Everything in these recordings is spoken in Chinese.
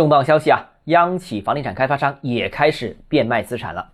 重磅消息啊！央企房地产开发商也开始变卖资产了。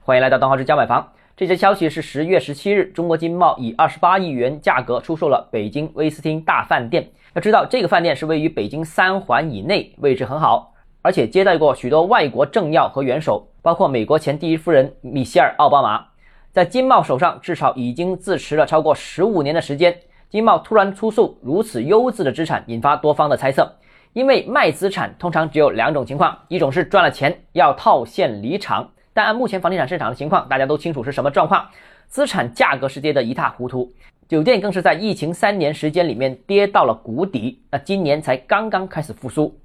欢迎来到东浩之家买房。这则消息是十月十七日，中国金茂以二十八亿元价格出售了北京威斯汀大饭店。要知道，这个饭店是位于北京三环以内，位置很好，而且接待过许多外国政要和元首，包括美国前第一夫人米歇尔·奥巴马。在金茂手上，至少已经自持了超过十五年的时间。金茂突然出售如此优质的资产，引发多方的猜测。因为卖资产通常只有两种情况，一种是赚了钱要套现离场，但按目前房地产市场的情况，大家都清楚是什么状况，资产价格是跌得一塌糊涂，酒店更是在疫情三年时间里面跌到了谷底，那今年才刚刚开始复苏。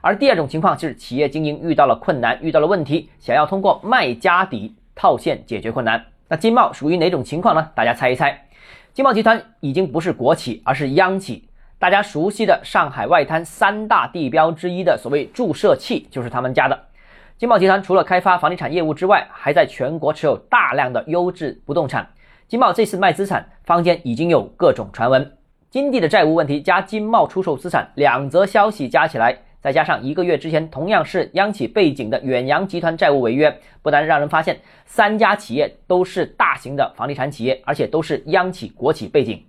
而第二种情况就是企业经营遇到了困难，遇到了问题，想要通过卖家底套现解决困难。那金茂属于哪种情况呢？大家猜一猜。金茂集团已经不是国企，而是央企。大家熟悉的上海外滩三大地标之一的所谓注射器，就是他们家的。金茂集团除了开发房地产业务之外，还在全国持有大量的优质不动产。金茂这次卖资产，坊间已经有各种传闻。金地的债务问题加金茂出售资产，两则消息加起来，再加上一个月之前同样是央企背景的远洋集团债务违约，不但让人发现三家企业都是大型的房地产企业，而且都是央企国企背景。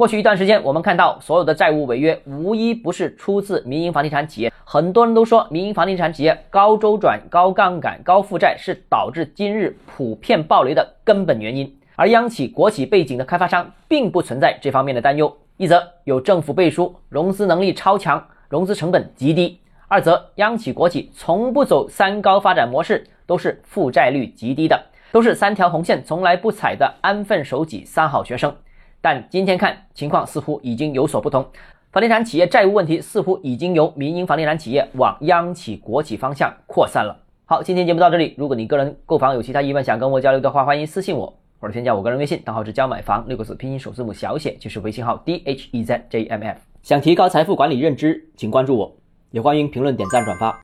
过去一段时间，我们看到所有的债务违约，无一不是出自民营房地产企业。很多人都说，民营房地产企业高周转、高杠杆、高负债是导致今日普遍暴雷的根本原因。而央企、国企背景的开发商并不存在这方面的担忧：一则有政府背书，融资能力超强，融资成本极低；二则央企、国企从不走三高发展模式，都是负债率极低的，都是三条红线从来不踩的安分守己三好学生。但今天看情况似乎已经有所不同，房地产企业债务问题似乎已经由民营房地产企业往央企、国企方向扩散了。好，今天节目到这里。如果你个人购房有其他疑问想跟我交流的话，欢迎私信我或者添加我个人微信，账号是教买房六个字拼音首字母小写，就是微信号 d h e z j m f。想提高财富管理认知，请关注我，也欢迎评论、点赞、转发。